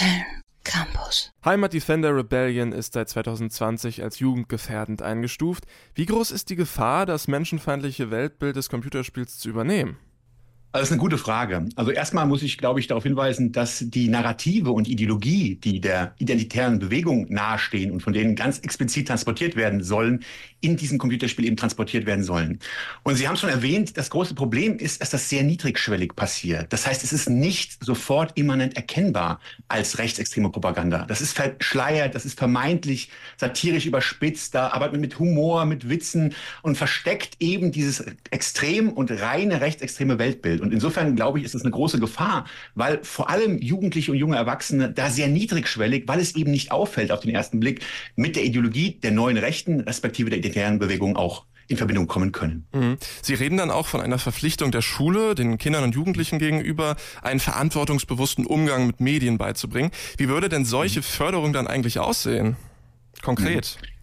Köln Campus. Heimat Defender Rebellion ist seit 2020 als jugendgefährdend eingestuft. Wie groß ist die Gefahr, das menschenfeindliche Weltbild des Computerspiels zu übernehmen? Also das ist eine gute Frage. Also erstmal muss ich, glaube ich, darauf hinweisen, dass die Narrative und Ideologie, die der identitären Bewegung nahestehen und von denen ganz explizit transportiert werden sollen, in diesem Computerspiel eben transportiert werden sollen. Und Sie haben schon erwähnt, das große Problem ist, dass das sehr niedrigschwellig passiert. Das heißt, es ist nicht sofort immanent erkennbar als rechtsextreme Propaganda. Das ist verschleiert, das ist vermeintlich satirisch überspitzt, da arbeitet man mit Humor, mit Witzen und versteckt eben dieses extrem und reine rechtsextreme Weltbild. Und insofern glaube ich, ist das eine große Gefahr, weil vor allem Jugendliche und junge Erwachsene da sehr niedrigschwellig, weil es eben nicht auffällt auf den ersten Blick, mit der Ideologie der neuen Rechten, respektive der identitären Bewegung auch in Verbindung kommen können. Mhm. Sie reden dann auch von einer Verpflichtung der Schule, den Kindern und Jugendlichen gegenüber, einen verantwortungsbewussten Umgang mit Medien beizubringen. Wie würde denn solche Förderung dann eigentlich aussehen? Konkret. Mhm.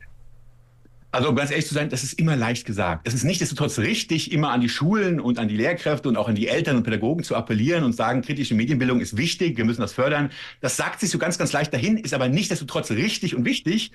Also um ganz ehrlich zu sein, das ist immer leicht gesagt. Es ist nichtsdestotrotz richtig, immer an die Schulen und an die Lehrkräfte und auch an die Eltern und Pädagogen zu appellieren und sagen, kritische Medienbildung ist wichtig, wir müssen das fördern. Das sagt sich so ganz, ganz leicht dahin, ist aber nichtsdestotrotz richtig und wichtig.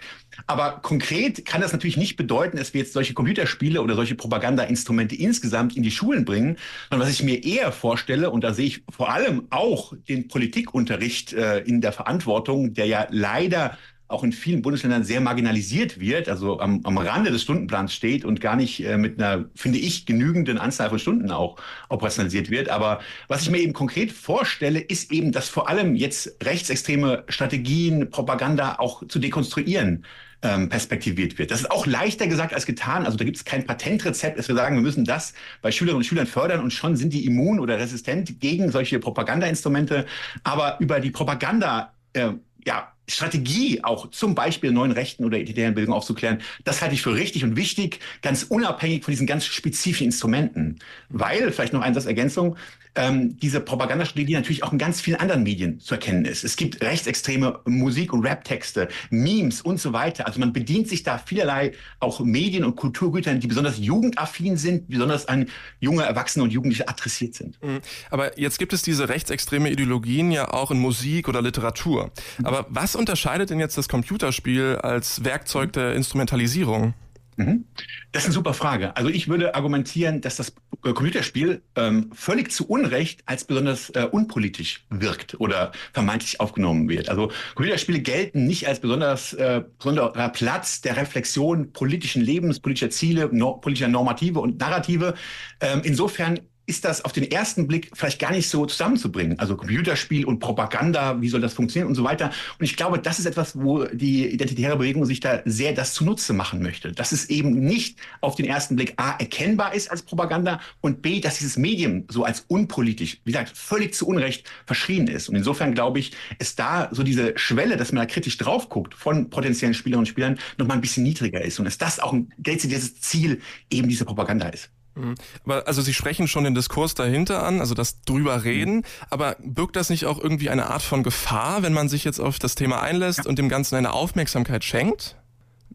Aber konkret kann das natürlich nicht bedeuten, dass wir jetzt solche Computerspiele oder solche Propagandainstrumente insgesamt in die Schulen bringen, sondern was ich mir eher vorstelle, und da sehe ich vor allem auch den Politikunterricht äh, in der Verantwortung, der ja leider auch in vielen Bundesländern sehr marginalisiert wird, also am, am Rande des Stundenplans steht und gar nicht äh, mit einer, finde ich, genügenden Anzahl von Stunden auch operationalisiert wird. Aber was ich mir eben konkret vorstelle, ist eben, dass vor allem jetzt rechtsextreme Strategien, Propaganda auch zu dekonstruieren ähm, perspektiviert wird. Das ist auch leichter gesagt als getan. Also da gibt es kein Patentrezept, dass wir sagen, wir müssen das bei Schülerinnen und Schülern fördern und schon sind die immun oder resistent gegen solche Propagandainstrumente. Aber über die Propaganda äh, ja, Strategie auch zum Beispiel neuen Rechten oder identitären Bildung aufzuklären, das halte ich für richtig und wichtig, ganz unabhängig von diesen ganz spezifischen Instrumenten. Weil, vielleicht noch eine Ergänzung, ähm, diese Propagandastrategie natürlich auch in ganz vielen anderen Medien zu erkennen ist. Es gibt rechtsextreme Musik- und Raptexte, Memes und so weiter. Also man bedient sich da vielerlei auch Medien- und Kulturgütern, die besonders jugendaffin sind, besonders an junge Erwachsene und Jugendliche adressiert sind. Mhm. Aber jetzt gibt es diese rechtsextreme Ideologien ja auch in Musik oder Literatur. Aber was unterscheidet denn jetzt das Computerspiel als Werkzeug der Instrumentalisierung? Mhm. Das ist eine super Frage. Also ich würde argumentieren, dass das Computerspiel ähm, völlig zu Unrecht als besonders äh, unpolitisch wirkt oder vermeintlich aufgenommen wird. Also Computerspiele gelten nicht als besonders äh, besonderer Platz der Reflexion politischen Lebens, politischer Ziele, no, politischer Normative und Narrative. Ähm, insofern ist das auf den ersten Blick vielleicht gar nicht so zusammenzubringen. Also Computerspiel und Propaganda, wie soll das funktionieren und so weiter. Und ich glaube, das ist etwas, wo die identitäre Bewegung sich da sehr das zunutze machen möchte. Dass es eben nicht auf den ersten Blick A erkennbar ist als Propaganda und B, dass dieses Medium so als unpolitisch, wie gesagt, völlig zu Unrecht verschrien ist. Und insofern glaube ich, ist da so diese Schwelle, dass man da kritisch drauf guckt von potenziellen Spielerinnen und Spielern, noch mal ein bisschen niedriger ist. Und dass das auch ein dezidiertes Ziel eben dieser Propaganda ist. Mhm. Aber also Sie sprechen schon den Diskurs dahinter an, also das drüber reden, mhm. aber birgt das nicht auch irgendwie eine Art von Gefahr, wenn man sich jetzt auf das Thema einlässt ja. und dem Ganzen eine Aufmerksamkeit schenkt?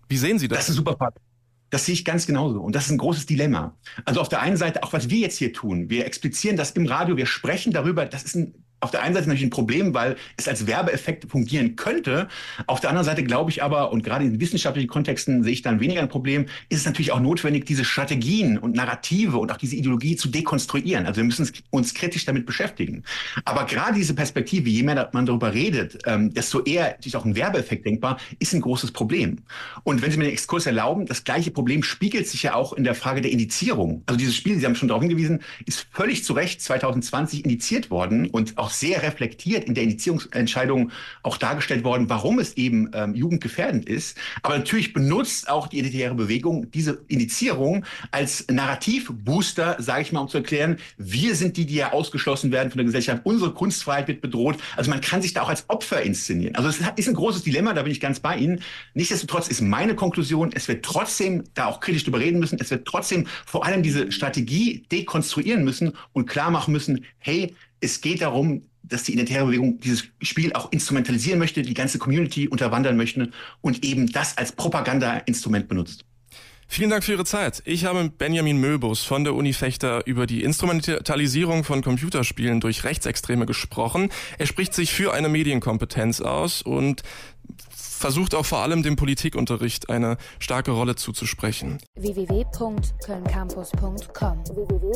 Wie sehen Sie das? Das ist super Frage. Das sehe ich ganz genauso. Und das ist ein großes Dilemma. Also auf der einen Seite, auch was wir jetzt hier tun, wir explizieren das im Radio, wir sprechen darüber, das ist ein auf der einen Seite natürlich ein Problem, weil es als Werbeeffekt fungieren könnte. Auf der anderen Seite glaube ich aber, und gerade in wissenschaftlichen Kontexten sehe ich dann weniger ein Problem, ist es natürlich auch notwendig, diese Strategien und Narrative und auch diese Ideologie zu dekonstruieren. Also wir müssen uns kritisch damit beschäftigen. Aber gerade diese Perspektive, je mehr man darüber redet, ähm, desto eher ist auch ein Werbeeffekt denkbar, ist ein großes Problem. Und wenn Sie mir den Exkurs erlauben, das gleiche Problem spiegelt sich ja auch in der Frage der Indizierung. Also dieses Spiel, Sie haben schon darauf hingewiesen, ist völlig zu Recht 2020 indiziert worden und auch auch sehr reflektiert in der Indizierungsentscheidung auch dargestellt worden, warum es eben ähm, jugendgefährdend ist. Aber natürlich benutzt auch die identitäre Bewegung diese Indizierung als Narrativbooster, sage ich mal, um zu erklären, wir sind die, die ja ausgeschlossen werden von der Gesellschaft. Unsere Kunstfreiheit wird bedroht. Also man kann sich da auch als Opfer inszenieren. Also es ist ein großes Dilemma, da bin ich ganz bei Ihnen. Nichtsdestotrotz ist meine Konklusion, es wird trotzdem da auch kritisch drüber reden müssen. Es wird trotzdem vor allem diese Strategie dekonstruieren müssen und klar machen müssen, hey, es geht darum, dass die identitäre Bewegung dieses Spiel auch instrumentalisieren möchte, die ganze Community unterwandern möchte und eben das als Propaganda-Instrument benutzt. Vielen Dank für Ihre Zeit. Ich habe mit Benjamin Möbus von der Uni Fechter über die Instrumentalisierung von Computerspielen durch Rechtsextreme gesprochen. Er spricht sich für eine Medienkompetenz aus und versucht auch vor allem dem Politikunterricht eine starke Rolle zuzusprechen. www.kölncampus.com www